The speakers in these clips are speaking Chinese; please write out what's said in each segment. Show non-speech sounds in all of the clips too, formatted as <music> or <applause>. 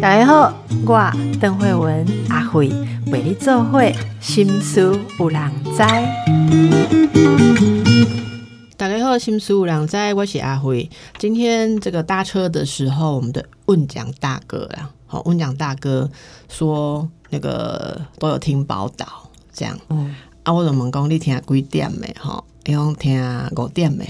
大家好，我邓慧文阿慧为你做会心思有人知。大家好，心思有人知，我是阿慧。今天这个搭车的时候，我们的问讲大哥啦，好，问讲大哥说那个都有听宝岛这样。啊，我就问讲你听几点的吼？用听五点的，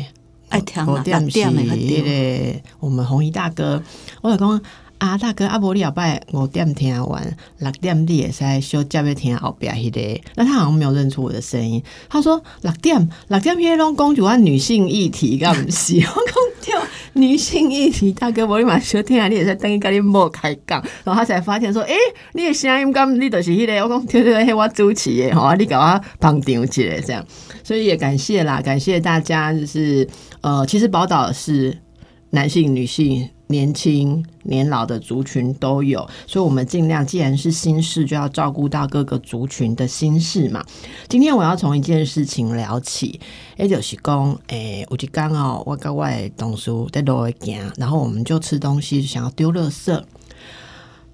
爱听五点是点的那个我们红衣大哥，我就讲。啊，大哥，啊无你后摆五点听完，六点你也使小接要听后边迄个，那他好像没有认出我的声音。他说六点，六点迄种公主啊，女性议题，敢不是？<laughs> 我讲跳女性议题，大哥，无你嘛小听啊，你也在等于跟你莫开讲，然后他才发现说，诶、你的声音咁，你就是迄、个，我讲对对对，迄我主持的吼，你甲我旁听一下这样，所以也感谢啦，感谢大家，就是呃，其实宝岛是男性、女性。年轻、年老的族群都有，所以我们尽量，既然是心事，就要照顾到各个族群的心事嘛。今天我要从一件事情聊起，也就是讲，诶，我就刚好我跟我的同事在路上行，然后我们就吃东西，想要丢垃圾。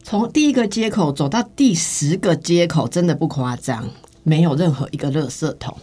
从第一个街口走到第十个街口，真的不夸张，没有任何一个垃圾桶。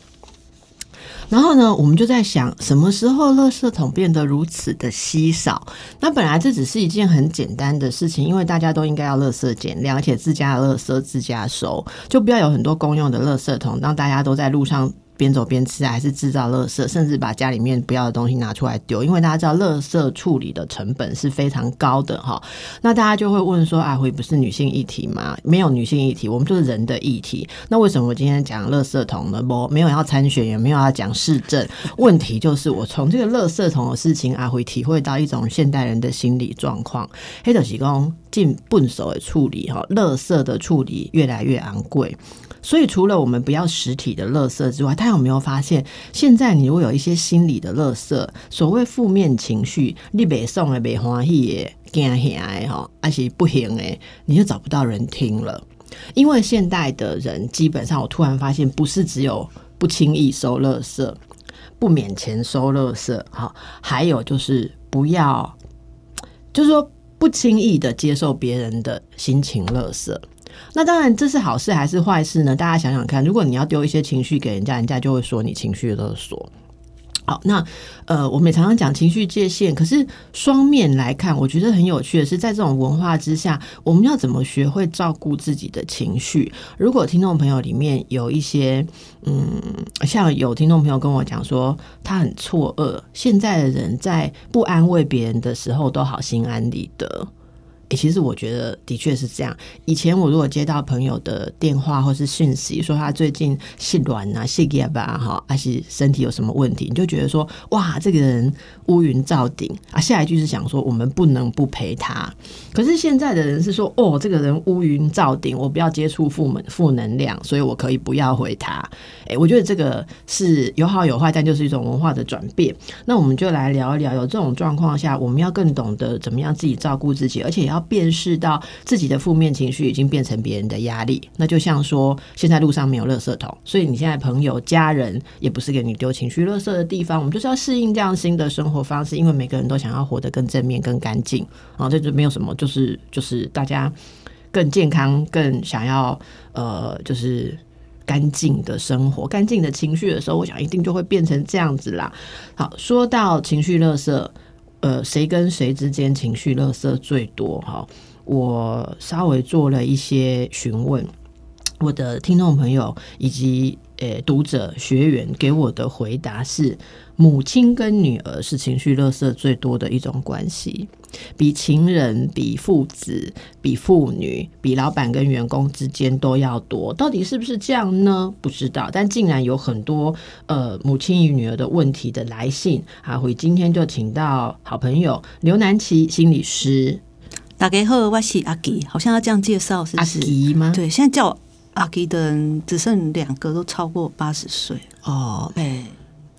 然后呢，我们就在想，什么时候垃圾桶变得如此的稀少？那本来这只是一件很简单的事情，因为大家都应该要垃圾减量，而且自家的垃圾自家收，就不要有很多公用的垃圾桶，让大家都在路上。边走边吃，还是制造垃圾，甚至把家里面不要的东西拿出来丢，因为大家知道垃圾处理的成本是非常高的哈。那大家就会问说：“阿辉不是女性议题吗？没有女性议题，我们就是人的议题。那为什么我今天讲垃圾桶呢？我没有要参选，也没有要讲市政。问题就是我从这个垃圾桶的事情，阿辉体会到一种现代人的心理状况：黑的提供进笨手的处理哈，垃圾的处理越来越昂贵。所以，除了我们不要实体的垃圾之外，他有没有发现，现在你如果有一些心理的垃圾，所谓负面情绪，你别送的、别欢喜的、惊吓的哈，而且不行诶，你就找不到人听了。因为现代的人基本上，我突然发现，不是只有不轻易收垃圾、不免钱收垃圾，哈，还有就是不要，就是说不轻易的接受别人的心情垃圾。那当然，这是好事还是坏事呢？大家想想看，如果你要丢一些情绪给人家，人家就会说你情绪勒索。好，那呃，我们也常常讲情绪界限，可是双面来看，我觉得很有趣的是，在这种文化之下，我们要怎么学会照顾自己的情绪？如果听众朋友里面有一些，嗯，像有听众朋友跟我讲说，他很错愕，现在的人在不安慰别人的时候，都好心安理得。诶，其实我觉得的确是这样。以前我如果接到朋友的电话或是讯息，说他最近心软啊、心结吧，哈，还是身体有什么问题，你就觉得说，哇，这个人乌云罩顶啊。下一句是想说，我们不能不陪他。可是现在的人是说，哦，这个人乌云罩顶，我不要接触负门负能量，所以我可以不要回他。诶，我觉得这个是有好有坏，但就是一种文化的转变。那我们就来聊一聊，有这种状况下，我们要更懂得怎么样自己照顾自己，而且要。要辨识到自己的负面情绪已经变成别人的压力，那就像说，现在路上没有垃圾桶，所以你现在朋友、家人也不是给你丢情绪垃圾的地方。我们就是要适应这样新的生活方式，因为每个人都想要活得更正面、更干净啊，这就没有什么，就是就是大家更健康、更想要呃，就是干净的生活、干净的情绪的时候，我想一定就会变成这样子啦。好，说到情绪垃圾。呃，谁跟谁之间情绪勒色最多？哈，我稍微做了一些询问，我的听众朋友以及呃读者学员给我的回答是。母亲跟女儿是情绪勒色最多的一种关系，比情人、比父子、比父女、比老板跟员工之间都要多。到底是不是这样呢？不知道，但竟然有很多呃母亲与女儿的问题的来信啊！我今天就请到好朋友刘南琪心理师。大家好，我是阿吉，好像要这样介绍，是阿吉吗？对，现在叫阿基的人只剩两个，都超过八十岁哦。哎。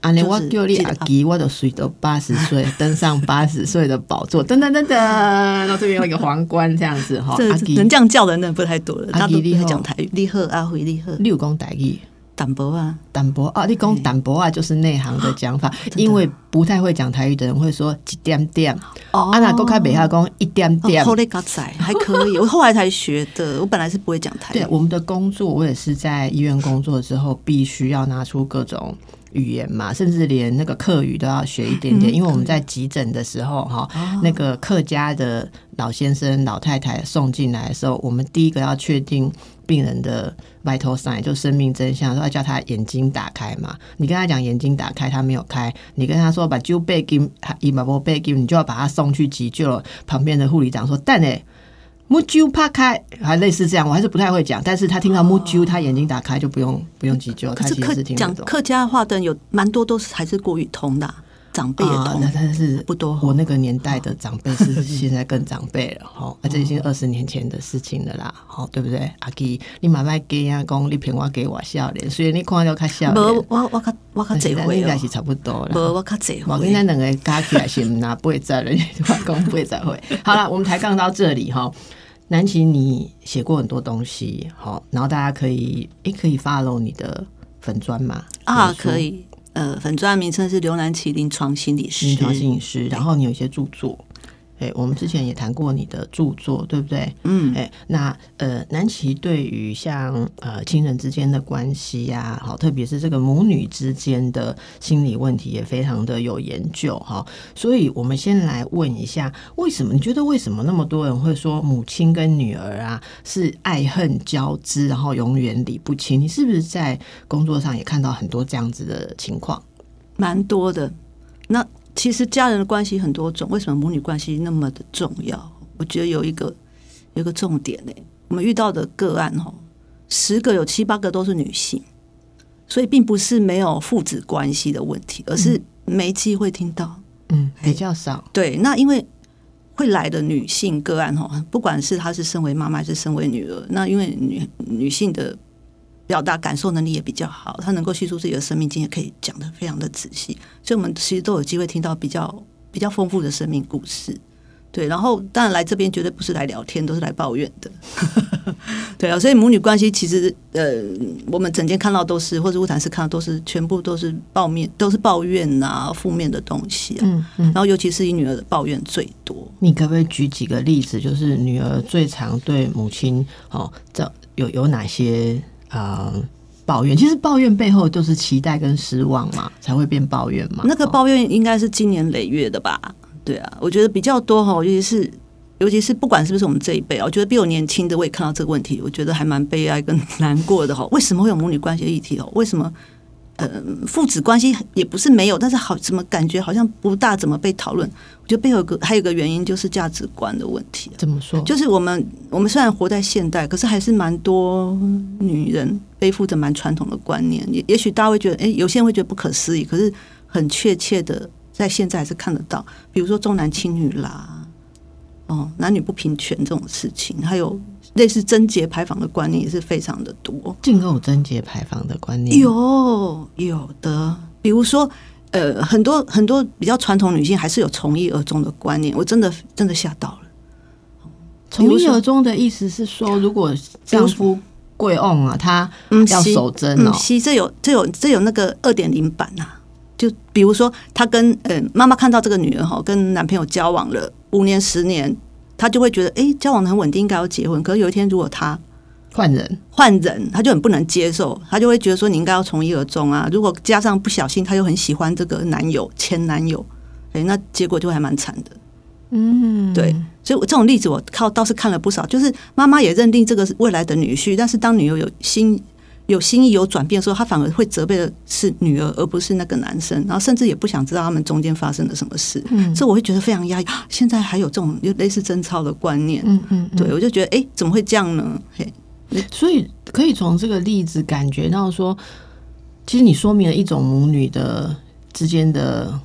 啊！你我叫你阿吉，我都睡到八十岁，<laughs> 登上八十岁的宝座，噔噔噔噔，然后这边有一个皇冠，这样子哈。<laughs> 阿吉能这样叫的人不太多了。阿吉厉害讲台语，厉害阿辉厉害。六公台语，淡薄啊，淡薄啊，你讲淡薄啊，就是内行的讲法，因为不太会讲台语的人会说一点点，哦。啊那够开北下讲一点点。哦，。后来嘎仔还可以，我后来才学的，<laughs> 我本来是不会讲台语。对，我们的工作，我也是在医院工作之后，必须要拿出各种语言嘛，甚至连那个客语都要学一点点，嗯因为我们在急诊的时候，哈、哦那个客家的老先生、老太太送进来的时候，我们第一个要确定病人的 vital sign，就生命真相，都要叫他眼睛打开嘛。你跟他讲眼睛打开，他没有开，你跟他说把揪背金，伊把波背金，你就要把他送去急救了。旁边的护理长说：“但呢。”木鸠趴开，还类似这样，我还是不太会讲。但是他听到木鸠，他眼睛打开就不用不用急救，他其可是客实听懂。讲客家话的人有蛮多都是还是国语通的啊、长辈也那，但是不多我那个年代的长辈是 <laughs> 现在更长辈了，哈，啊，这已经二十年前的事情了啦，好，对不对？阿基，你慢慢给啊，讲你骗我给我笑脸，所以你看到较笑无脸，我我我我较但是侪会哦咱应该是，差不多无了。我较侪我跟咱会。两个加起来是拿八十了，你话 <laughs> 讲八十会。好了，我们抬杠到这里哈。南琪，你写过很多东西，好，然后大家可以诶、可以 follow 你的粉砖嘛？啊，可以。呃，粉钻名称是刘南琪临床心理师，临床心理师，然后你有一些著作，哎、我们之前也谈过你的著作，对不对？嗯，哎、那呃，南琪对于像呃亲人之间的关系呀、好，特别是这个母女之间的心理问题，也非常的有研究哈。所以，我们先来问一下，为什么你觉得为什么那么多人会说母亲跟女儿啊是爱恨交织，然后永远理不清？你是不是在工作上也看到很多这样子的情况？蛮多的。那其实家人的关系很多种，为什么母女关系那么的重要？我觉得有一个有一个重点呢、我们遇到的个案哦，十个有七八个都是女性，所以并不是没有父子关系的问题，而是没机会听到。嗯，比较少。对，那因为会来的女性个案哈，不管是她是身为妈妈还是身为女儿，那因为女女性的表达感受能力也比较好，他能够叙述自己的生命经验，可以讲得非常的仔细，所以我们其实都有机会听到比较比较丰富的生命故事。对，然后当然来这边绝对不是来聊天，都是来抱怨的。<laughs> 对啊，所以母女关系其实呃，我们整天看到都是，或者乌坦斯看到都是，全部都是抱面，都是抱怨呐、负面的东西啊。嗯嗯。然后尤其是以女儿的抱怨最多。你可不可以举几个例子？就是女儿最常对母亲哦，这有有哪些呃抱怨？其实抱怨背后都是期待跟失望嘛，才会变抱怨嘛。哦那个抱怨应该是经年累月的吧？对啊，我觉得比较多哈，尤其是尤其是不管是不是我们这一辈啊，我觉得比我年轻的我也看到这个问题，我觉得还蛮悲哀跟难过的哈。为什么会有母女关系的议题哦？为什么？呃，父子关系也不是没有，但是好怎么感觉好像不大怎么被讨论？我觉得背后有个还有一个原因就是价值观的问题啊、怎么说？就是我们我们虽然活在现代，可是还是蛮多女人背负着蛮传统的观念。也也许大家会觉得，哎、有些人会觉得不可思议，可是很确切的在现在还是看得到。比如说重男轻女啦，哦，男女不平权这种事情，还有类似贞节牌坊的观念也是非常的多。进口贞节牌坊的观念有有的，比如说。呃，很多很多比较传统女性还是有从一而终的观念，我真的真的吓到了。从一而终的意思是说，如果丈夫贵翁啊，他嗯要守贞哦这有这有这有那个二点零版呐、就比如说，她跟呃妈妈看到这个女儿哈，跟男朋友交往了五年十年，她就会觉得，哎、交往的很稳定，应该要结婚。可是有一天，如果他换人换人，他就很不能接受，他就会觉得说，你应该要从一而终啊。如果加上不小心，他又很喜欢这个男友前男友，哎、那结果就还蛮惨的。嗯，对，所以我这种例子我靠倒是看了不少，就是妈妈也认定这个是未来的女婿，但是当女友有心有心意有转变的时候，他反而会责备的是女儿，而不是那个男生，然后甚至也不想知道他们中间发生了什么事，嗯这我会觉得非常压抑。啊现在还有这种就类似贞操的观念，嗯嗯，嗯对我就觉得哎、诶怎么会这样呢？嘿，所以可以从这个例子感觉到说，其实你说明了一种母女的之间的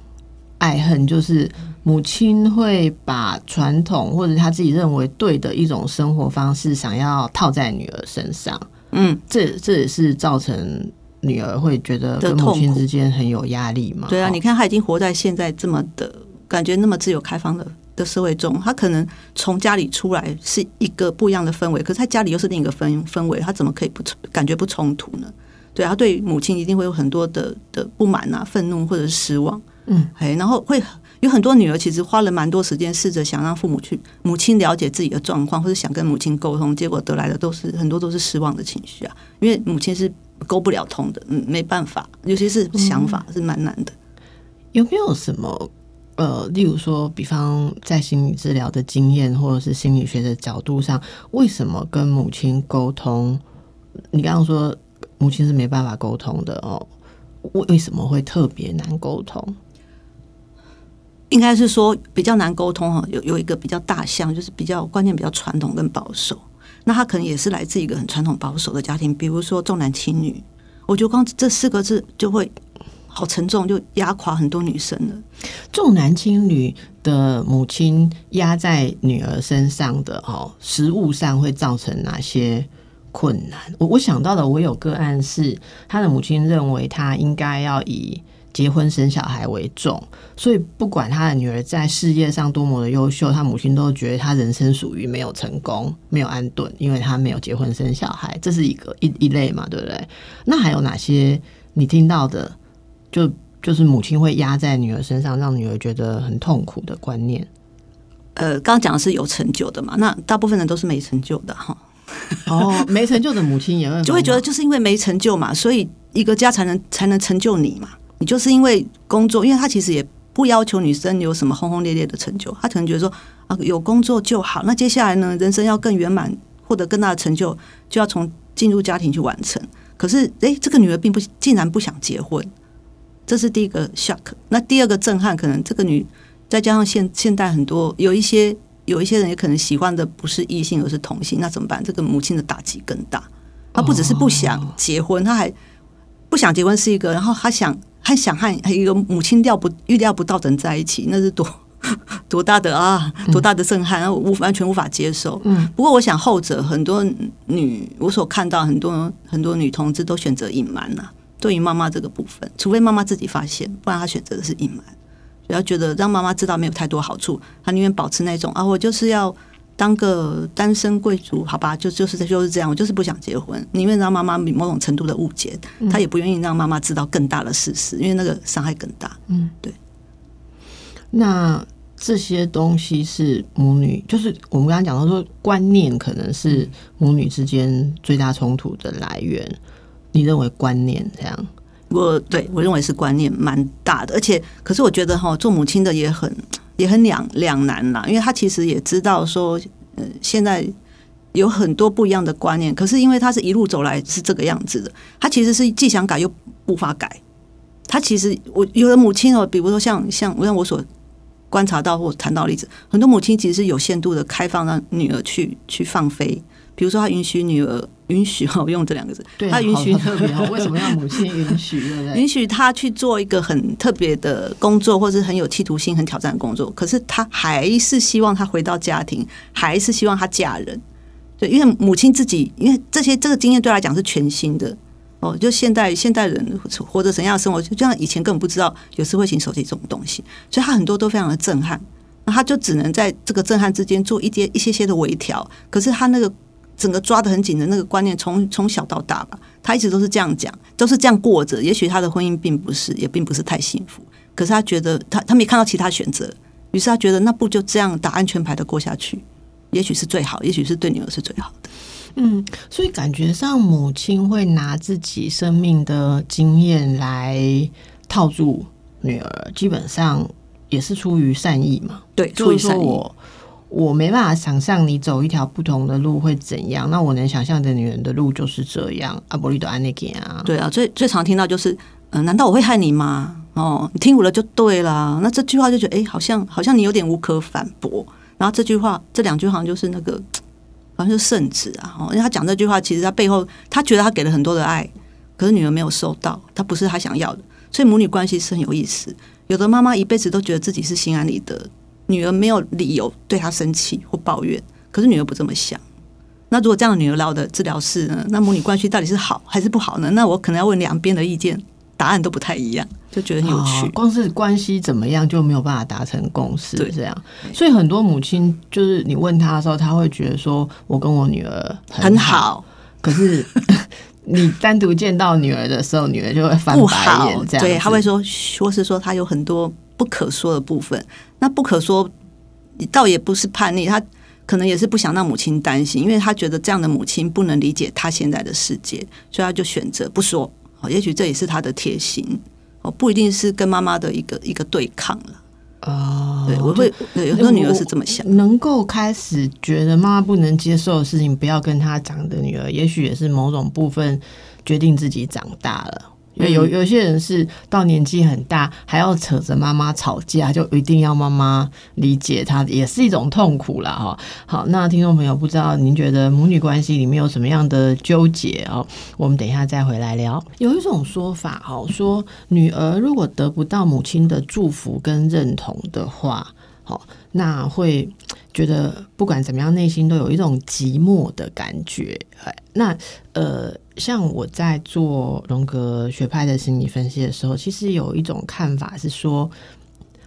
爱恨，就是母亲会把传统或者她自己认为对的一种生活方式，想要套在女儿身上，嗯，这这也是造成女儿会觉得的跟母亲之间很有压力嘛。对啊，哦你看她已经活在现在这么的感觉那么自由开放的。的社会中，她可能从家里出来是一个不一样的氛围，可是她家里又是另一个氛氛围，她怎么可以不冲感觉不冲突呢？对她对母亲一定会有很多的的不满啊、愤怒或者是失望，嗯，哎，然后会有很多女儿其实花了蛮多时间试着想让父母去母亲了解自己的状况，或者想跟母亲沟通，结果得来的都是很多都是失望的情绪啊，因为母亲是沟不了通的，嗯，没办法，尤其是想法是蛮难的。有没有什么呃，例如说，比方在心理治疗的经验，或者是心理学的角度上，为什么跟母亲沟通？你刚刚说母亲是没办法沟通的哦，为为什么会特别难沟通？应该是说比较难沟通哈，有有一个比较大项，就是比较观念比较传统跟保守。那他可能也是来自一个很传统保守的家庭，比如说重男轻女。我觉得光这四个字就会好沉重，就压垮很多女生了。重男轻女的母亲压在女儿身上的哦，食物上会造成哪些困难？我我想到的，我有个案是，他的母亲认为他应该要以结婚生小孩为重，所以不管他的女儿在事业上多么的优秀，他母亲都觉得他人生属于没有成功、没有安顿，因为他没有结婚生小孩，这是一个一一类嘛，对不对？那还有哪些你听到的？就就是母亲会压在女儿身上，让女儿觉得很痛苦的观念。呃，刚刚讲的是有成就的嘛，那大部分人都是没成就的哈。哦，没成就的母亲也会就会觉得，就是因为没成就嘛，所以一个家才能才能成就你嘛。你就是因为工作，因为他其实也不要求女生有什么轰轰烈烈的成就，他可能觉得说啊，有工作就好。那接下来呢，人生要更圆满，获得更大的成就，就要从进入家庭去完成。可是，诶，这个女儿并不竟然不想结婚。这是第一个 shock，那第二个震撼，可能这个女再加上现现代很多有一些有一些人也可能喜欢的不是异性而是同性，那怎么办？这个母亲的打击更大。她不只是不想结婚，她还不想结婚是一个，然后她想还想和一个母亲料不预料不到的人在一起，那是多 <laughs> 多大的啊，多大的震撼，无完全无法接受。嗯，不过我想后者很多女我所看到很多很多女同志都选择隐瞒了。对于妈妈这个部分，除非妈妈自己发现，不然她选择的是隐瞒。不要觉得让妈妈知道没有太多好处，她宁愿保持那种啊，我就是要当个单身贵族，好吧？就就是就是这样，我就是不想结婚，宁愿让妈妈某种程度的误解，她也不愿意让妈妈知道更大的事实，因为那个伤害更大。嗯，对。那这些东西是母女，就是我们刚刚讲到说，观念可能是母女之间最大冲突的来源。你认为观念这样？我对我认为是观念蛮大的，而且可是我觉得哈，做母亲的也很也很两两难啦，因为他其实也知道说，呃，现在有很多不一样的观念，可是因为他是一路走来是这个样子的，他其实是既想改又无法改。他其实我有的母亲哦，比如说像像我我所观察到或谈到例子，很多母亲其实是有限度的开放让女儿去去放飞，比如说他允许女儿。允许哈，我用这两个字，他允许特别好，为什么要母亲允许？对不对？允许他去做一个很特别的工作，或是很有企图心、很挑战的工作。可是他还是希望他回到家庭，还是希望他嫁人。对，因为母亲自己，因为这些这个经验对他来讲是全新的哦。就现代现代人活着怎样的生活，就像以前根本不知道有智慧型手机这种东西，所以他很多都非常的震撼。那他就只能在这个震撼之间做一些一些些的微调。可是他那个。整个抓的很紧的那个观念，从从小到大吧，他一直都是这样讲，都是这样过着。也许他的婚姻并不是，也并不是太幸福，可是他觉得他他没看到其他选择，于是他觉得那不就这样打安全牌的过下去，也许是最好，也许是对女儿是最好的。嗯，所以感觉上母亲会拿自己生命的经验来套住女儿，基本上也是出于善意嘛。对，出于善意。我我没办法想象你走一条不同的路会怎样，那我能想象的女人的路就是这样。阿伯利多安妮给啊，对啊，最最常听到就是，嗯，难道我会害你吗？哦，你听我的就对了。那这句话就觉得，哎，好像好像你有点无可反驳。然后这句话，这两句好像就是那个，好像是圣旨啊。哦，因为他讲这句话，其实他背后他觉得他给了很多的爱，可是女儿没有收到，他不是他想要的。所以母女关系是很有意思。有的妈妈一辈子都觉得自己是心安理得。女儿没有理由对他生气或抱怨，可是女儿不这么想。那如果这样的女儿来我的治疗室呢？那母女关系到底是好还是不好呢？那我可能要问两边的意见，答案都不太一样，就觉得很有趣。光是关系怎么样就没有办法达成共识，这样。所以很多母亲就是你问她的时候，她会觉得说我跟我女儿很好，可是你单独见到女儿的时候，女儿就会翻白眼，，这样对，子他会说，或是说她有很多不可说的部分。那不可说，倒也不是叛逆，他可能也是不想让母亲担心，因为他觉得这样的母亲不能理解他现在的世界，所以他就选择不说。哦，也许这也是他的贴心哦，不一定是跟妈妈的一个一个对抗了。哦，对，我会对有时候女儿是这么想。能够开始觉得妈妈不能接受的事情，不要跟她讲的女儿，也许也是某种部分决定自己长大了。因为有有些人是到年纪很大，还要扯着妈妈吵架，就一定要妈妈理解他，也是一种痛苦啦。哈。好，那听众朋友，不知道您觉得母女关系里面有什么样的纠结哦？我们等一下再回来聊。有一种说法哦，说女儿如果得不到母亲的祝福跟认同的话，好，那会觉得不管怎么样，内心都有一种寂寞的感觉。那呃，像我在做荣格学派的心理分析的时候，其实有一种看法是说，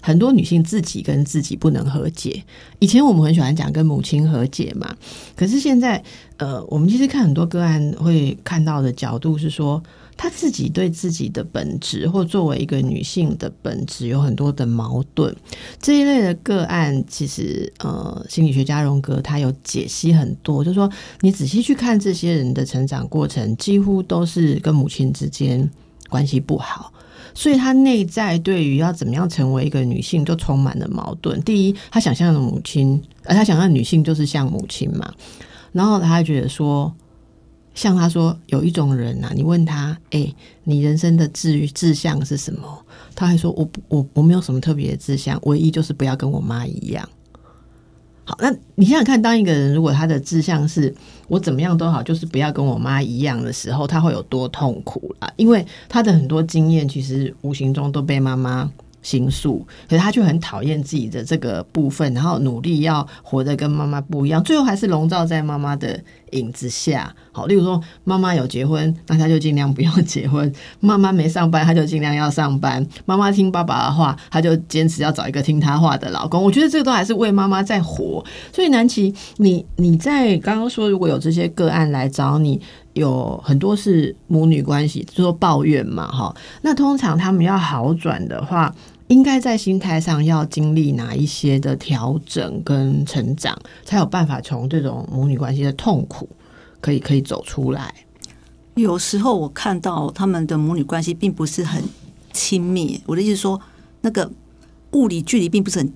很多女性自己跟自己不能和解。以前我们很喜欢讲跟母亲和解嘛，可是现在呃，我们其实看很多个案会看到的角度是说。她自己对自己的本质，或作为一个女性的本质，有很多的矛盾。这一类的个案，其实呃，心理学家荣格他有解析很多，就是说你仔细去看这些人的成长过程，几乎都是跟母亲之间关系不好，所以他内在对于要怎么样成为一个女性，就充满了矛盾。第一，他想象的母亲，呃，他想象女性就是像母亲嘛，然后他觉得说。像他说有一种人呐、你问他，哎、你人生的志志向是什么？他还说我我我没有什么特别的志向，唯一就是不要跟我妈一样。好，那你想想看，当一个人如果他的志向是我怎么样都好，就是不要跟我妈一样的时候，他会有多痛苦啦？因为他的很多经验其实无形中都被妈妈。心术，可是他就很讨厌自己的这个部分，然后努力要活得跟妈妈不一样，最后还是笼罩在妈妈的影子下。好，例如说妈妈有结婚，那他就尽量不要结婚；妈妈没上班，他就尽量要上班；妈妈听爸爸的话，他就坚持要找一个听他话的老公。我觉得这个都还是为妈妈在活。所以南琪，你你在刚刚说，如果有这些个案来找你。有很多是母女关系，就说抱怨嘛，哈。那通常他们要好转的话，应该在心态上要经历哪一些的调整跟成长，才有办法从这种母女关系的痛苦可以可以走出来。有时候我看到他们的母女关系并不是很亲密，我的意思说，那个物理距离并不是很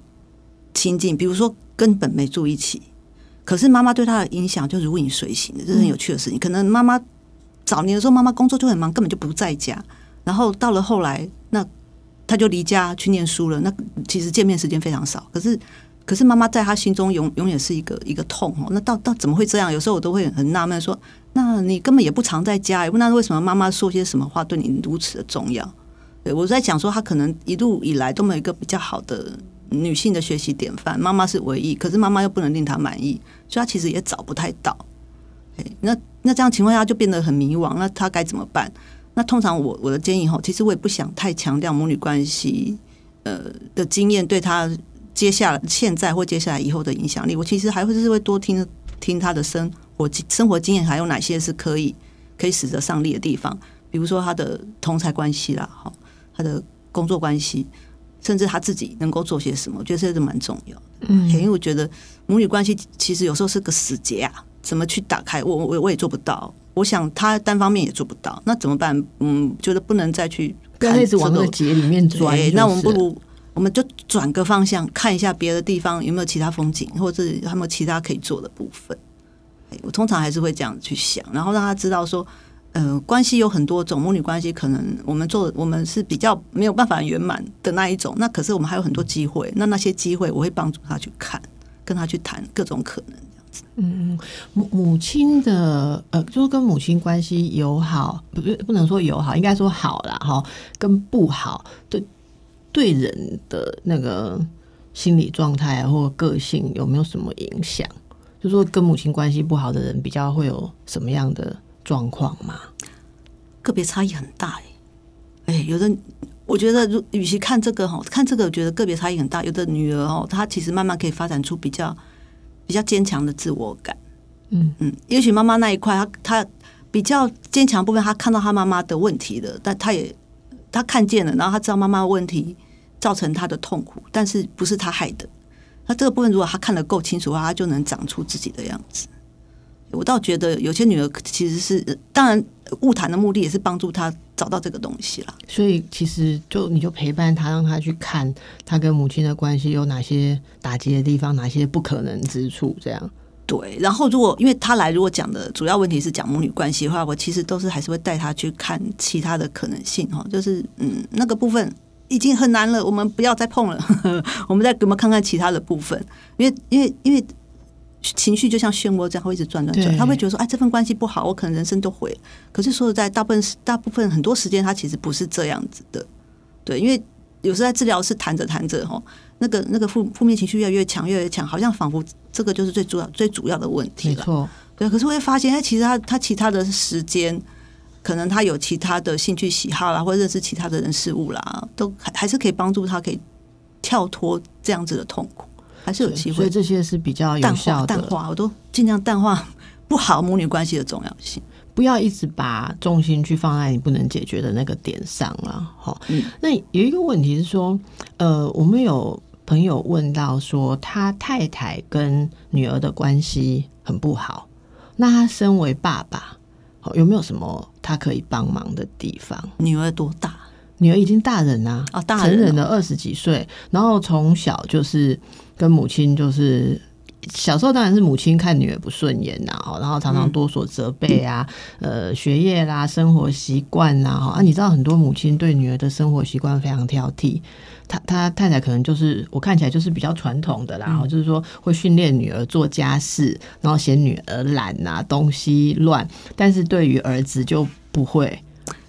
亲近，比如说根本没住一起。可是妈妈对他的影响就如影随形的，这是很有趣的事情。可能妈妈早年的时候，妈妈工作就很忙，根本就不在家。然后到了后来，那他就离家去念书了。那其实见面时间非常少。可是，可是妈妈在他心中永永远是一个一个痛哦。那到到怎么会这样？有时候我都会很纳闷，说：那你根本也不常在家，那为什么妈妈说些什么话对你如此的重要？对我在讲说，他可能一路以来都没有一个比较好的。女性的学习典范，妈妈是唯一，可是妈妈又不能令他满意，所以他其实也找不太到。那那这样情况下就变得很迷惘，那他该怎么办？那通常我我的建议哈，其实我也不想太强调母女关系呃的经验对她接下来现在或接下来以后的影响力，我其实还会是会多听听她的生活生活经验，还有哪些是可以可以使得上力的地方，比如说她的同才关系啦，哈，她的工作关系。甚至他自己能够做些什么，我觉得这是蛮重要的。嗯，因为我觉得母女关系其实有时候是个死结啊，怎么去打开？我我我也做不到。我想他单方面也做不到，那怎么办？嗯，就是不能再去不要一直往那个结里面钻。那我们不如我们就转个方向，看一下别的地方有没有其他风景，或者有没有其他可以做的部分。我通常还是会这样去想，然后让他知道说。呃，关系有很多种，母女关系可能我们做我们是比较没有办法圆满的那一种，那可是我们还有很多机会，那那些机会我会帮助他去看，跟他去谈各种可能。嗯，母母亲的呃，就是跟母亲关系友好，不不能说友好，应该说好啦哈，跟不好对对人的那个心理状态或个性有没有什么影响？就说跟母亲关系不好的人比较会有什么样的？状况吗，个别差异很大哎，哎，有的我觉得，如与其看这个哈，看这个，我觉得个别差异很大。有的女儿哦，她其实慢慢可以发展出比较比较坚强的自我感。嗯嗯，也许妈妈那一块，她她比比较坚强部分，她看到她妈妈的问题了，但她也她看见了，然后她知道妈妈的问题造成她的痛苦，但是不是她害的。那这个部分，如果她看得够清楚的话，她就能长出自己的样子。我倒觉得有些女儿其实是，当然物谈的目的也是帮助她找到这个东西啦。所以其实就你就陪伴她，让她去看她跟母亲的关系有哪些打击的地方，哪些不可能之处，这样。对，然后如果因为他来，如果讲的主要问题是讲母女关系的话，我其实都是还是会带他去看其他的可能性哈，就是嗯那个部分已经很难了，我们不要再碰了，<laughs> 我们再给我们看看其他的部分，因为因为因为情绪就像漩涡这样会一直转转转，他会觉得说哎这份关系不好，我可能人生都毁了。可是说实在，大部分大部分很多时间他其实不是这样子的，对，因为有时候在治疗室谈着谈着哈，那个那个负负面情绪越来越强，越来越强，好像仿佛这个就是最主要最主要的问题了。没错，对，可是会发现，哎，其实他他其他的时间，可能他有其他的兴趣喜好啦，或者认识其他的人事物啦，都还还是可以帮助他可以跳脱这样子的痛苦，还是有机会所以这些是比较有效的。化淡化，我都尽量淡化 <laughs> 不好母女关系的重要性。不要一直把重心去放在你不能解决的那个点上了。哈、嗯那有一个问题是说，呃，我们有朋友问到说，他太太跟女儿的关系很不好，那他身为爸爸，好有没有什么他可以帮忙的地方？女儿多大？女儿已经大人啦、哦大人成人了二十几岁，然后从小就是跟母亲就是。小时候当然是母亲看女儿不顺眼呐，哈，然后常常多所责备啊，呃，学业啦、生活习惯啦，哈啊，你知道很多母亲对女儿的生活习惯非常挑剔，他他太太可能就是我看起来就是比较传统的啦，然后就是说会训练女儿做家事，然后嫌女儿懒呐、东西乱，但是对于儿子就不会，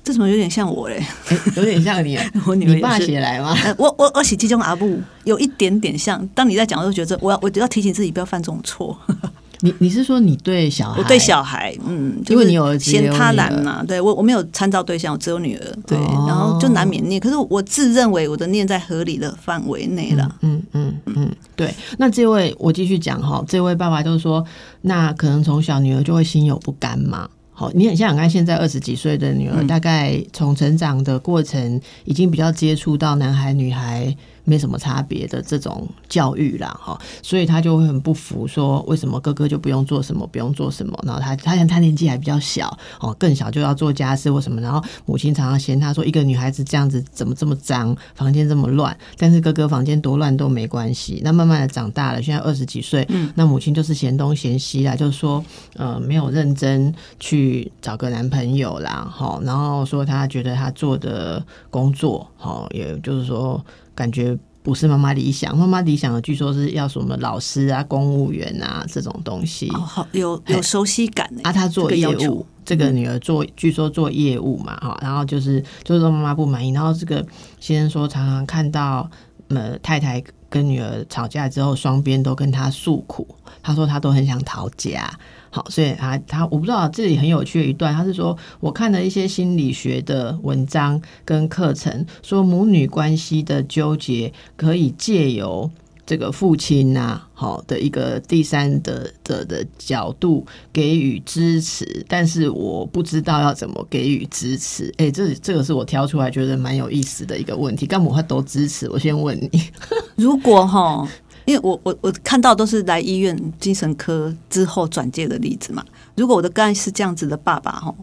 这怎么有点像我嘞？<laughs> 有点像你，<laughs> 我女儿你爸也是写来吗？呃我我我写其中阿布有一点点像。当你在讲的时候，觉得我要我要提醒自己不要犯这种错。<laughs> 你你是说你对小孩？我对小孩，嗯，就是因为你有嫌他懒嘛，对我我没有参照对象，我只有女儿，对，哦然后就难免念。可是我自认为我的念在合理的范围内了。嗯嗯嗯，对。那这位我继续讲哈，这位爸爸就是说，那可能从小女儿就会心有不甘嘛。好，你很想想看，现在二十几岁的女儿，嗯。大概从成长的过程已经比较接触到男孩女孩没什么差别的这种教育啦，哈，所以他就会很不服，说为什么哥哥就不用做什么，不用做什么，然后他他他年纪还比较小，哦，更小就要做家事或什么，然后母亲常常嫌他说一个女孩子这样子怎么这么脏，房间这么乱，但是哥哥房间多乱都没关系。那慢慢的长大了，现在二十几岁，嗯那母亲就是嫌东嫌西啦，就是说呃没有认真去找个男朋友啦，哈，然后说他觉得他做的工作，哈，也就是说感觉。不是妈妈理想，妈妈理想的据说是要什么老师啊、公务员啊这种东西。哦，好有有熟悉感呢。啊，他做业务，这个女儿做，据说做业务嘛，哈，然后就是就是说妈妈不满意，然后这个先生说常常看到呃太太跟女儿吵架之后，双边都跟她诉苦，他说他都很想逃家。好，所以他他我不知道这里很有趣的一段，他是说我看了一些心理学的文章跟课程，说母女关系的纠结可以借由这个父亲呐、好的一个第三的的的角度给予支持，但是我不知道要怎么给予支持。哎、这这个是我挑出来觉得蛮有意思的一个问题。干嘛他都支持？我先问你，<laughs> 如果哈，因为我我我看到都是来医院精神科之后转介的例子嘛。如果我的个案是这样子的爸爸哈，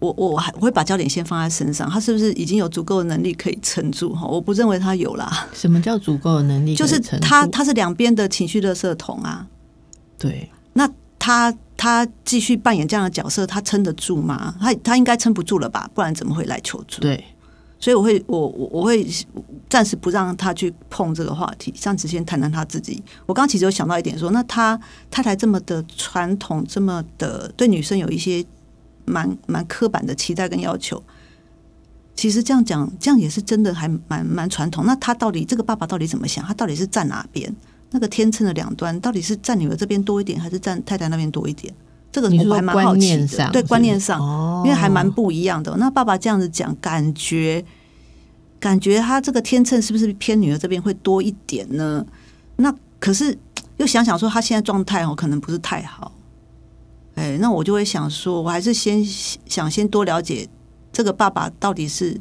我我还我会把焦点先放在身上，他是不是已经有足够的能力可以撑住哈？我不认为他有啦，什么叫足够的能力就？是他他是两边的情绪垃圾桶啊。对那他他继续扮演这样的角色，他撑得住吗？他他应该撑不住了吧？不然怎么会来求助？对所以我会我我我会暂时不让他去碰这个话题，暂时先谈谈他自己。我刚刚其实有想到一点说，那他太太这么的传统，这么的对女生有一些蛮蛮刻板的期待跟要求。其实这样讲，这样也是真的还蛮蛮传统。那他到底这个爸爸到底怎么想？他到底是站哪边？那个天秤的两端到底是站女儿这边多一点，还是站太太那边多一点？这个你是说我还蛮好奇的。对观念上，哦因为还蛮不一样的。那爸爸这样子讲，感觉感觉他这个天秤是不是偏女儿这边会多一点呢？那可是又想想说，他现在状态哦，可能不是太好。哎，那我就会想说，我还是先想先多了解这个爸爸到底是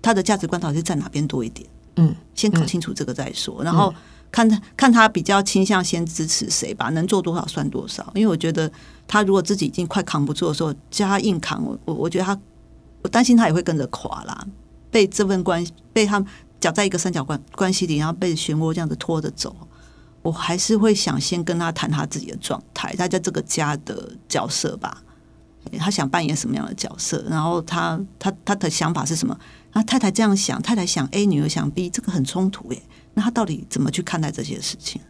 他的价值观到底是在哪边多一点，嗯，先搞清楚这个再说，然后看他看他比较倾向先支持谁吧，能做多少算多少。因为我觉得他如果自己已经快扛不住的时候，叫他硬扛，我我我觉得他，我担心他也会跟着垮啦，被这份关系被他夹在一个三角关关系里，然后被漩涡这样子拖着走。我还是会想先跟他谈他自己的状态，他在这个家的角色吧，他想扮演什么样的角色，然后他他他的想法是什么？那太太这样想，太太想 A，女儿想 B，这个很冲突耶。那他到底怎么去看待这些事情？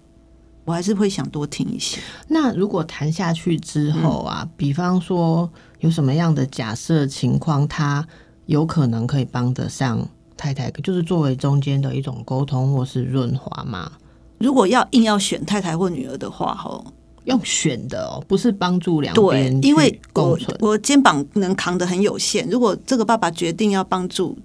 我还是会想多听一些。那如果谈下去之后啊，比方说有什么样的假设情况，他有可能可以帮得上太太，就是作为中间的一种沟通或是润滑嘛？如果要硬要选太太或女儿的话，吼，用选的哦，不是帮助两对边，因为我。我肩膀能扛得很有限。如果这个爸爸决定要帮助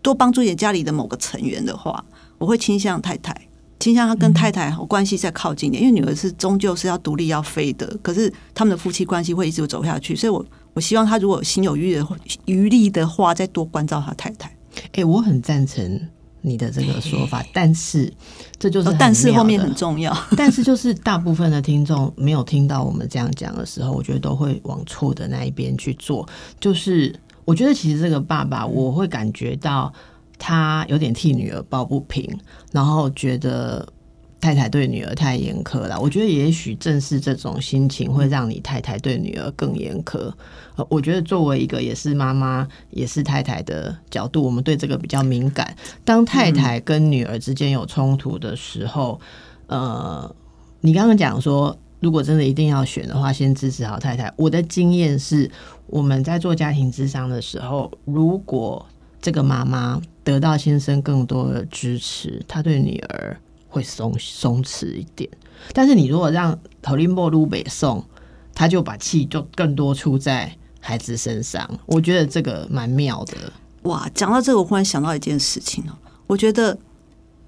多帮助一点家里的某个成员的话，我会倾向太太，倾向他跟太太关系再靠近一点，因为女儿是终究是要独立要飞的，可是他们的夫妻关系会一直走下去，所以我我希望他如果心有余的余力的话，再多关照他太太。哎、我很赞成你的这个说法，<laughs> 但是这就是哦但是后面很重要，<laughs> 但是就是大部分的听众没有听到我们这样讲的时候，我觉得都会往错的那一边去做。就是我觉得其实这个爸爸，我会感觉到他有点替女儿抱不平，然后觉得太太对女儿太严苛了。我觉得也许正是这种心情会让你太太对女儿更严苛。呃，我觉得作为一个也是妈妈也是太太的角度，我们对这个比较敏感。当太太跟女儿之间有冲突的时候，呃，你刚刚讲说，如果真的一定要选的话，先支持好太太。我的经验是，我们在做家庭智商的时候，如果这个妈妈得到先生更多的支持，她对女儿会松松弛一点。但是你如果让头林波路北送，他就把气就更多出在孩子身上。我觉得这个蛮妙的。哇，讲到这个，我忽然想到一件事情哦，我觉得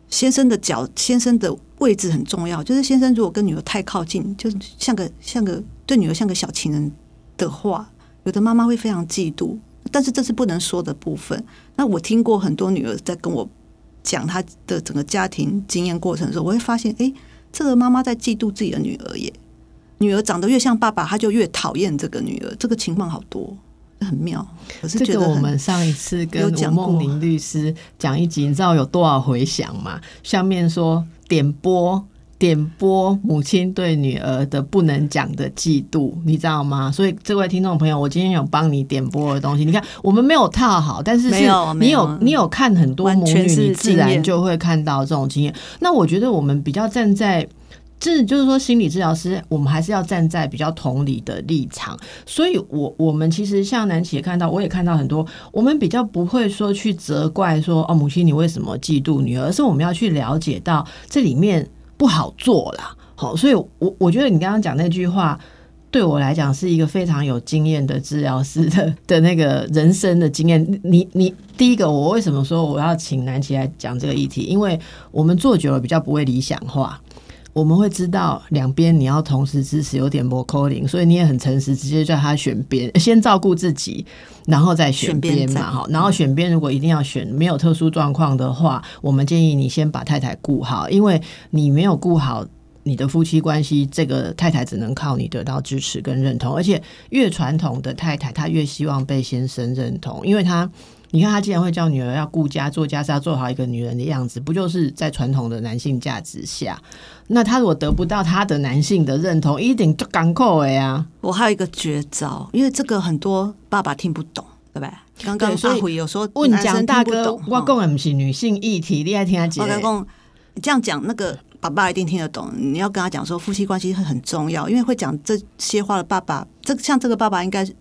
先生的脚，先生的位置很重要。就是先生如果跟女儿太靠近，就像个像个对女儿像个小情人的话，有的妈妈会非常嫉妒，但是这是不能说的部分。那我听过很多女儿在跟我讲她的整个家庭经验过程的时候，我会发现，哎，这个妈妈在嫉妒自己的女儿耶。女儿长得越像爸爸，她就越讨厌这个女儿。这个情况好多，很妙。我是这个我觉得我们上一次跟吴梦玲律师讲一集，你知道有多少回响吗？下面说点播点播母亲对女儿的不能讲的嫉妒，你知道吗？所以这位听众朋友，我今天有帮你点播的东西，你看我们没有套好，但是是你有有你有看很多母女，你自然就会看到这种经验。那我觉得我们比较站在。这就是说，心理治疗师，我们还是要站在比较同理的立场。所以我，我们其实像南琪也看到，我也看到很多，我们比较不会说去责怪说哦，母亲你为什么嫉妒女儿，而是我们要去了解到这里面不好做啦。好，所以我我觉得你刚刚讲那句话。对我来讲是一个非常有经验的治疗师的 <laughs> 的那个人生的经验。你你第一个，我为什么说我要请南琪来讲这个议题？因为我们做久了比较不会理想化。我们会知道两边你要同时支持，有点 more calling，所以你也很诚实，直接叫他选边，<laughs> 先照顾自己，然后再选边选边嘛，哈。然后选边如果一定要选没有特殊状况的话，我们建议你先把太太顾好，因为你没有顾好。你的夫妻关系，这个太太只能靠你得到支持跟认同，而且越传统的太太，她越希望被先生认同，因为她，你看他既然会教女儿要顾家、做家事，要做好一个女人的样子，不就是在传统的男性价值下？那他如果得不到他的男性的认同，一定就港口了呀。我还有一个绝招，因为这个很多爸爸听不懂，对不对？刚刚阿虎有说问男生蒋大哥，我讲的不是女性议题，你爱听他姐我。跟讲，你这样讲，那个爸爸一定听得懂。你要跟他讲说，夫妻关系很很重要，因为会讲这些话的爸爸，这像这个爸爸应该是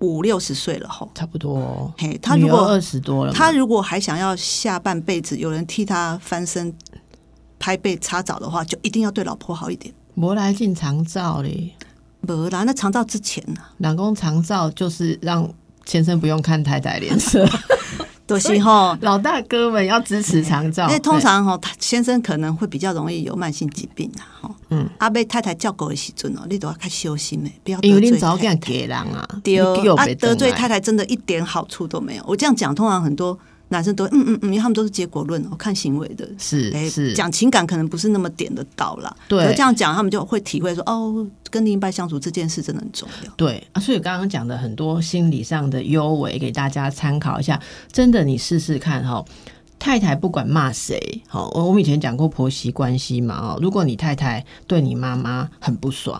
五六十岁了吼。差不多哦，嘿，他如果二十多了，他如果还想要下半辈子有人替他翻身、拍背、擦澡的话，就一定要对老婆好一点。没来进长照嘞。不啦，那长照之前呢、老公长照就是让先生不用看太太脸色，<laughs> 都是吼。老大哥们要支持长照，因为通常吼，他先生可能会比较容易有慢性疾病啊，哈，嗯，阿被太太叫狗的时阵哦，你都要较小心的，不要因为得罪你早给太太。给人啊，对哦你叫啊，得罪太太真的一点好处都没有。我这样讲，通常很多男生都会嗯嗯嗯，因为他们都是结果论，我看行为的。哎是是，讲情感可能不是那么点得到啦。对这样讲，他们就会体会说，哦，跟另一半相处这件事真的很重要。对啊，所以刚刚讲的很多心理上的优为，给大家参考一下。真的，你试试看哈。太太不管骂谁，好，我我们以前讲过婆媳关系嘛，哦，如果你太太对你妈妈很不爽，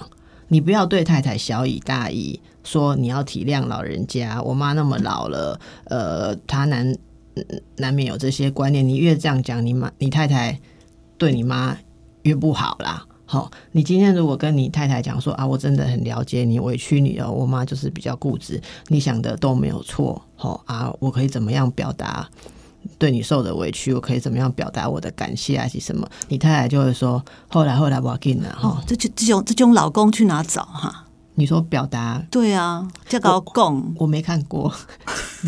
你不要对太太小以大义，说你要体谅老人家，我妈那么老了，呃，她难嗯难免有这些观念。你越这样讲，你妈你太太对你妈越不好啦。好，你今天如果跟你太太讲说啊，我真的很了解你，委屈你哦，我妈就是比较固执，你想的都没有错，好啊，我可以怎么样表达对你受的委屈，我可以怎么样表达我的感谢还是什么？你太太就会说，后来后来我要给了哈，，这就这种这种老公去哪找哈？你说表达对啊，这个讲我没看过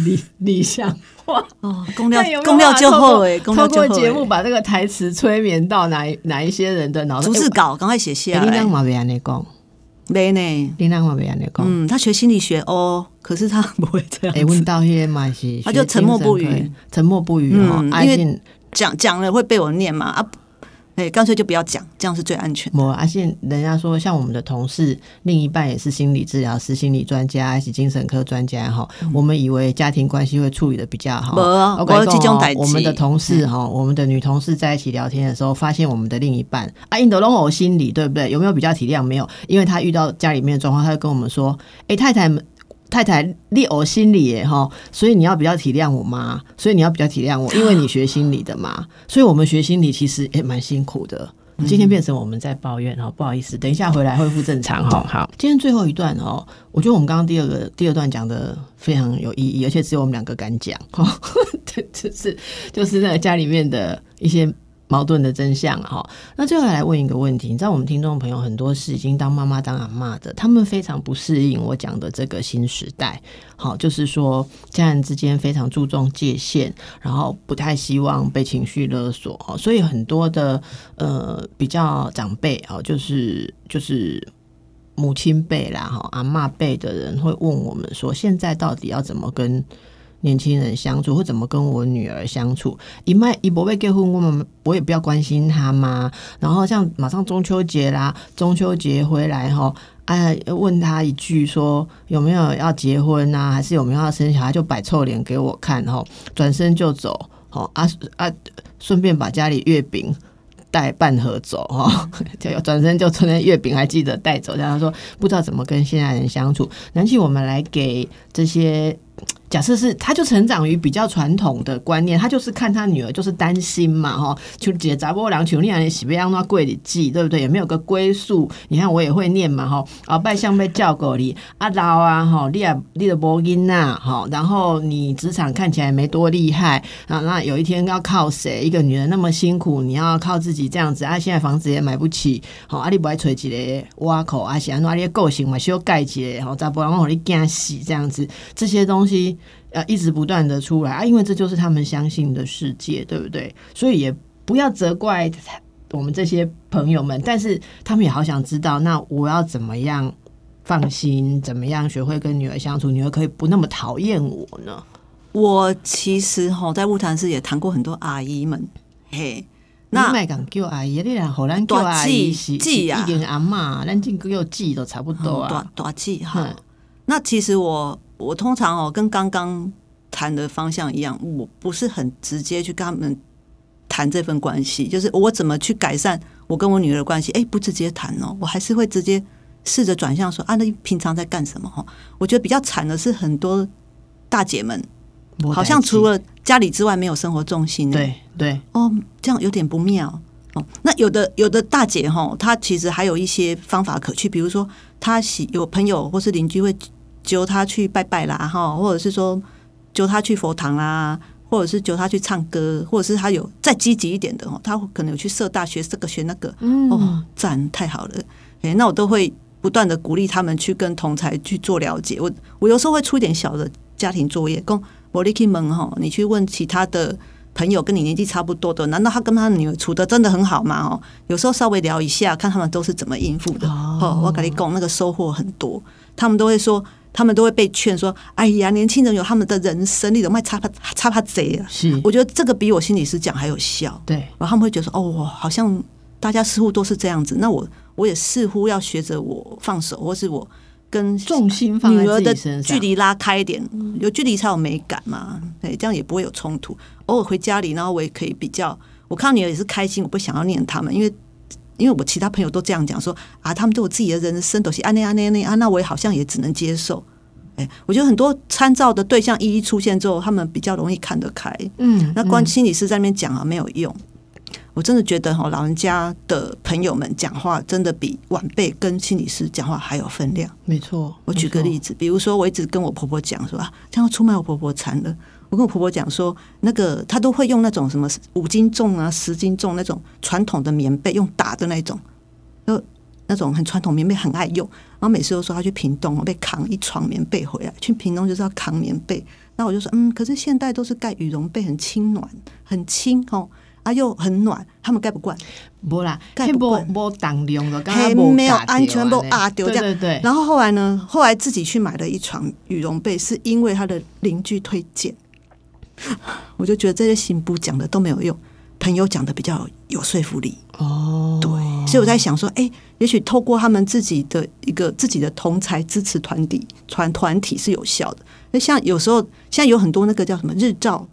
理理想化。哦，公料公料就办法透过好哎，公料就好欸过节目把这个台词催眠到哪一哪一些人的脑子？逐字稿赶快写下来哎你让。嘛别安尼讲，没呢，你让嘛别安尼讲。嗯，他学心理学哦，可是他不会这哎，样子问到迄个嘛是，他就沉默不语，沉默不语哈嗯。因为讲讲了会被我念嘛啊，哎，干脆就不要讲，这样是最安全的。我阿信，人家说像我们的同事，另一半也是心理治疗师、心理专家，还是精神科专家哈。我们以为家庭关系会处理的比较好，我跟你没这种代我们的同事哈，我们的女同事在一起聊天的时候，发现我们的另一半啊，印度龙偶心理，对不对？有没有比较体谅？没有，因为他遇到家里面的状况，他就跟我们说：“哎、太太们。”太太，你有心理耶哈，所以你要比较体谅我妈，所以你要比较体谅我，<gasps> 因为你学心理的嘛，所以我们学心理其实也蛮辛苦的。今天变成我们在抱怨哈，不好意思，等一下回来恢复正常哈。好，今天最后一段哦，我觉得我们刚刚第二个第二段讲的非常有意义，而且只有我们两个敢讲哈，对，<laughs> 就是就是那个家里面的一些矛盾的真相哈。那最后来问一个问题，你知道我们听众朋友很多是已经当妈妈当阿妈的，他们非常不适应我讲的这个新时代。好，就是说家人之间非常注重界限，然后不太希望被情绪勒索哦，所以很多的呃比较长辈哦，就是就是。母亲辈啦，哈，阿妈辈的人会问我们说，现在到底要怎么跟年轻人相处，或怎么跟我女儿相处？一麦一不被结婚，我们我也不要关心她吗？然后像马上中秋节啦，中秋节回来哈，哎，问他一句说有没有要结婚啊，还是有没有要生小孩，就摆臭脸给我看哈，转身就走，好啊啊，顺便把家里月饼。带半盒走哈，<laughs> 就转身就从那月饼还记得带走。然后说不知道怎么跟现在人相处，南希我们来给这些。假设是，他就成长于比较传统的观念，他就是看他女儿就是担心嘛，哈，就姐杂波两求你啊，你喜不让那柜里记，对不对？有没有个归宿？你看我也会念嘛，哈，啊，拜相被叫狗里啊老啊，哈，你啊你的波音呐，哈，然后你职场看起来没多厉害啊，那有一天要靠谁？一个女人那么辛苦，你要靠自己这样子啊，现在房子也买不起，好，啊，你不爱吹一个挖口啊，是安怎你的个性嘛，需要盖起来，好，杂波然后你惊死这样子，这些东西。呃，一直不断的出来啊，因为这就是他们相信的世界，对不对？所以也不要责怪我们这些朋友们，但是他们也好想知道，那我要怎么样放心，怎么样学会跟女儿相处，女儿可以不那么讨厌我呢？我其实哈在物谈室也谈过很多阿姨们，嘿，那你卖讲叫阿姨，你俩好难叫阿姨是大姐啊已经阿妈，咱这个叫记都差不多啊。大忌哈嗯。那其实我我通常哦跟刚刚谈的方向一样，我不是很直接去跟他们谈这份关系，就是我怎么去改善我跟我女儿的关系。哎，不直接谈哦，我还是会直接试着转向说啊，那你平常在干什么？哈，我觉得比较惨的是很多大姐们，好像除了家里之外没有生活重心。对对，哦，这样有点不妙。哦，那有的有的大姐哈，她其实还有一些方法可去，比如说她喜有朋友或是邻居会揪他去拜拜啦，哈，或者是说揪他去佛堂啦，或者是揪他去唱歌，或者是他有再积极一点的哦，他可能有去社大学这个学那个，嗯哦，赞太好了，诶，那我都会不断的鼓励他们去跟同才去做了解。我我有时候会出一点小的家庭作业，跟我立 k 门哈，你去问其他的朋友跟你年纪差不多的，难道他跟他女儿处的真的很好吗？哦，有时候稍微聊一下，看他们都是怎么应付的。哦哦，我跟你讲，那个收获很多，他们都会说。他们都会被劝说：“哎呀，年轻人有他们的人生，你怎么插怕插怕贼啊？”是，我觉得这个比我心理师讲还有效。对，然后他们会觉得说：“哦，好像大家似乎都是这样子，那我我也似乎要学着我放手，或是我跟重心放女儿的距离拉开一点，有距离才有美感嘛。对，这样也不会有冲突。偶尔回家里，然后我也可以比较，我看到女儿也是开心，我不想要念他们，因为因为我其他朋友都这样讲说啊，他们都有自己的人生，都是啊那啊那那啊，那我也好像也只能接受。哎，我觉得很多参照的对象一一出现之后，他们比较容易看得开。嗯，那关心理师在那边讲啊没有用，我真的觉得哈，老人家的朋友们讲话真的比晚辈跟心理师讲话还有分量。没错。我举个例子，比如说我一直跟我婆婆讲说啊，这样出卖我婆婆惨了。我跟我婆婆讲说，那个她都会用那种什么五斤重啊、十斤重那种传统的棉被，用打的那种，就那种很传统棉被很爱用。然后每次都说她去屏东被扛一床棉被回来，去屏东就是要扛棉被。那我就说，嗯，可是现代都是盖羽绒被，很轻暖，很轻哦，啊又很暖，他们盖不惯。不啦，盖不惯无当量的，刚刚没有安全不啊丢掉对对对。然后后来呢？后来自己去买了一床羽绒被，是因为他的邻居推荐。<laughs> 我就觉得这些行部讲的都没有用，朋友讲的比较有说服力。哦，对，所以我在想说，哎、也许透过他们自己的一个自己的同才支持团体团团体是有效的。那像有时候现在有很多那个叫什么日照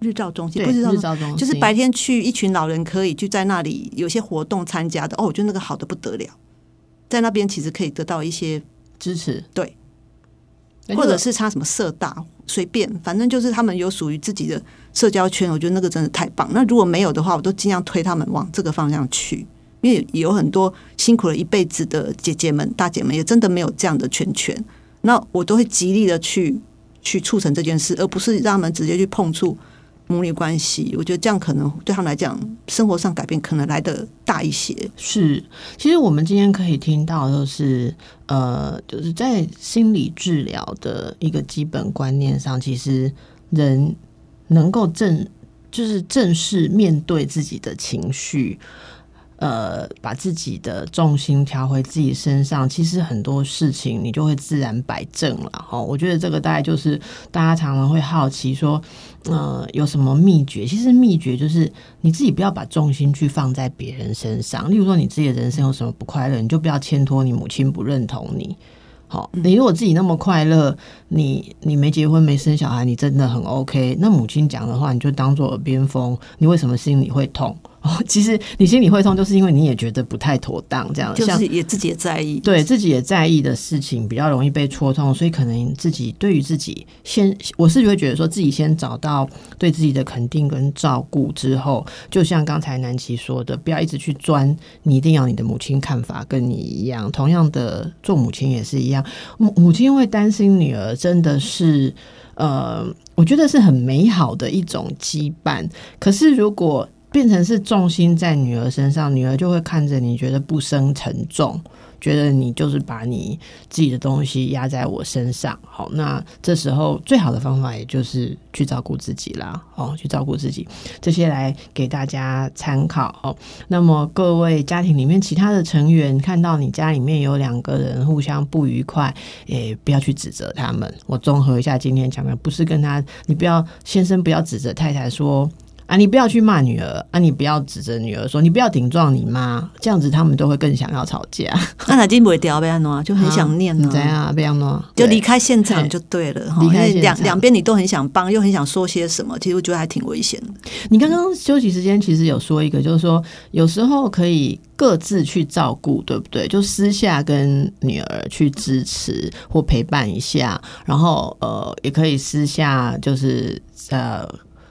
日照中心，不是日照中心日照中心就是白天去一群老人可以就在那里有些活动参加的。哦，我觉得那个好的不得了，在那边其实可以得到一些支持，对哎或者是他什么社大，随便，反正就是他们有属于自己的社交圈，我觉得那个真的太棒。那如果没有的话，我都尽量推他们往这个方向去，因为有很多辛苦了一辈子的姐姐们、大姐们，也真的没有这样的圈圈。那我都会极力的去去促成这件事，而不是让他们直接去碰触母女关系。我觉得这样可能对他们来讲，生活上改变可能来的大一些。是，其实我们今天可以听到，就是呃，就是在心理治疗的一个基本观念上，其实人能够正就是正视面对自己的情绪。呃，把自己的重心调回自己身上，其实很多事情你就会自然摆正了哈。我觉得这个大概就是大家常常会好奇说，呃，有什么秘诀？其实秘诀就是你自己不要把重心去放在别人身上。例如说，你自己的人生有什么不快乐，你就不要牵拖你母亲不认同你。好，你如果自己那么快乐，你你没结婚没生小孩，你真的很 OK。那母亲讲的话，你就当做耳边风。你为什么心里会痛？哦，<laughs> 其实你心里会痛，就是因为你也觉得不太妥当，这样。就像是也自己也在意，对自己也在意的事情，比较容易被戳痛，所以可能自己对于自己先，我是会觉得说自己先找到对自己的肯定跟照顾之后，就像刚才南琪说的，不要一直去钻，你一定要你的母亲看法跟你一样，同样的做母亲也是一样，母母亲会担心女儿，真的是呃，我觉得是很美好的一种羁绊。可是如果变成是重心在女儿身上，女儿就会看着你觉得不生沉重，觉得你就是把你自己的东西压在我身上。好，那这时候最好的方法也就是去照顾自己啦。哦，去照顾自己，这些来给大家参考。哦，那么各位家庭里面其他的成员看到你家里面有两个人互相不愉快，诶，不要去指责他们。我综合一下今天讲的，不是跟他，你不要先生不要指责太太说。啊，你不要去骂女儿啊，你不要指着女儿说，你不要顶撞你妈，这样子他们都会更想要吵架。那他进不会掉被安诺，就很想念呢、怎样？不要呢？就离开现场就对了，哈离开两两边你都很想帮，又很想说些什么，其实我觉得还挺危险的。你刚刚休息时间其实有说一个，就是说有时候可以各自去照顾，对不对？就私下跟女儿去支持或陪伴一下，然后呃，也可以私下就是呃。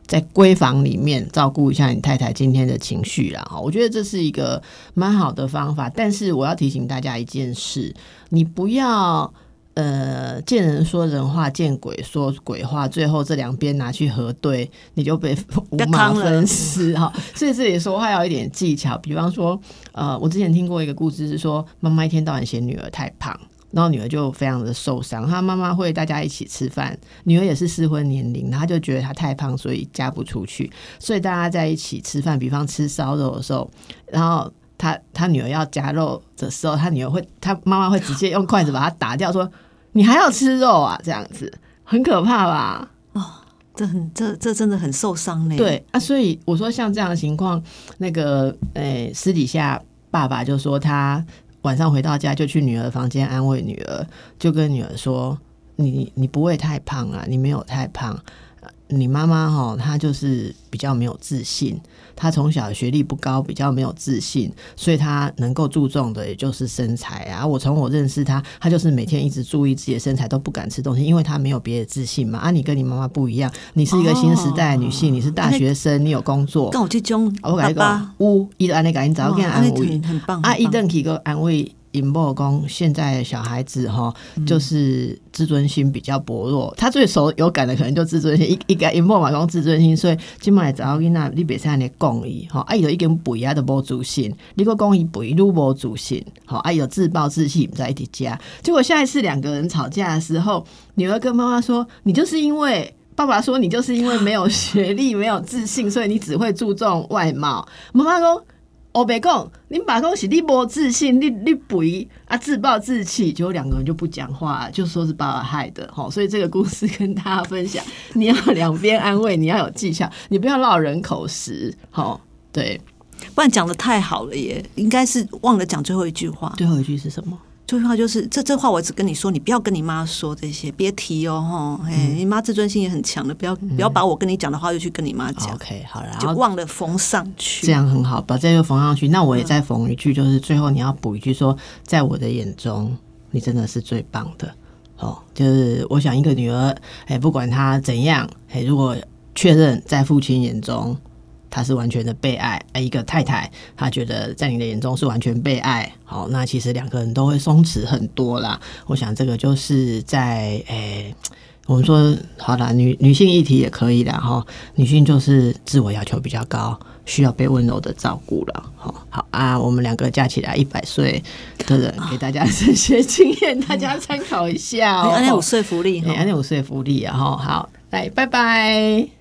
在闺房里面照顾一下你太太今天的情绪啦，哈，我觉得这是一个蛮好的方法。但是我要提醒大家一件事，你不要呃见人说人话，见鬼说鬼话，最后这两边拿去核对，你就被五马分尸哈。所以这里说话要一点技巧，比方说，呃，我之前听过一个故事是说，妈妈一天到晚嫌女儿太胖。然后女儿就非常的受伤。她妈妈会大家一起吃饭，女儿也是适婚年龄，她就觉得她太胖，所以嫁不出去。所以大家在一起吃饭，比方吃烧肉的时候，然后她她女儿要夹肉的时候，她女儿会，她妈妈会直接用筷子把她打掉，说：“你还要吃肉啊？”这样子很可怕吧？这很这这真的很受伤呢。对啊，所以我说像这样的情况，那个诶、私底下爸爸就说他晚上回到家就去女儿房间安慰女儿，就跟女儿说：“你你不会太胖啊，你没有太胖。你妈妈哈，她就是比较没有自信，她从小学历不高，比较没有自信，所以他能够注重的也就是身材啊。我从我认识他，他就是每天一直注意自己的身材，都不敢吃东西，因为他没有别的自信嘛。啊，你跟你妈妈不一样，你是一个新时代的女性，你是大学生，你有工作，跟我这种我跟你爸爸。讲，有伊就安尼甲因找安慰。那很，棒啊，伊很棒邓去个安慰尹某讲，现在的小孩子哈，就是自尊心比较薄弱，他最熟有感的可能就自尊心，一一个尹某嘛讲自尊心，所以今麦找囡仔，你别使安尼讲伊，吼，啊伊就已经肥啊都无自信，你个讲伊肥，愈无自信，吼，啊伊就自暴自弃，不在一起家，结果下一次两个人吵架的时候，女儿跟妈妈说，你就是因为。爸爸说：“你就是因为没有学历、没有自信，所以你只会注重外貌。”妈妈说：“我别讲，你爸讲是你没自信，你你肥啊，自暴自弃，结果两个人就不讲话，就说是爸爸害的。吼，所以这个故事跟大家分享，你要两边安慰，你要有技巧，你不要落人口实。吼，对，不然讲的太好了耶，应该是忘了讲最后一句话。最后一句是什么？最后就是这这话我只跟你说，你不要跟你妈说这些，别提哦哈。哎、嗯你妈自尊心也很强的，不要、不要把我跟你讲的话又去跟你妈讲，OK，好了，就忘了缝上去。这样很好，把这个缝上去。那我也再缝一句，就是最后你要补一句说，在我的眼中，你真的是最棒的。哦，就是我想一个女儿，哎，不管她怎样，哎，如果确认在父亲眼中她是完全的被爱，哎，一个太太她觉得在你的眼中是完全被爱，好，那其实两个人都会松弛很多啦。我想这个就是在哎。我们说好啦，女女性议题也可以啦哈。女性就是自我要求比较高，需要被温柔的照顾了。好，好啊，我们两个加起来一百岁的人，给大家这些经验，<laughs> 大家参考一下哦。哎，那有说服力哈哎，。安有说服力啊哈。好，来，拜拜。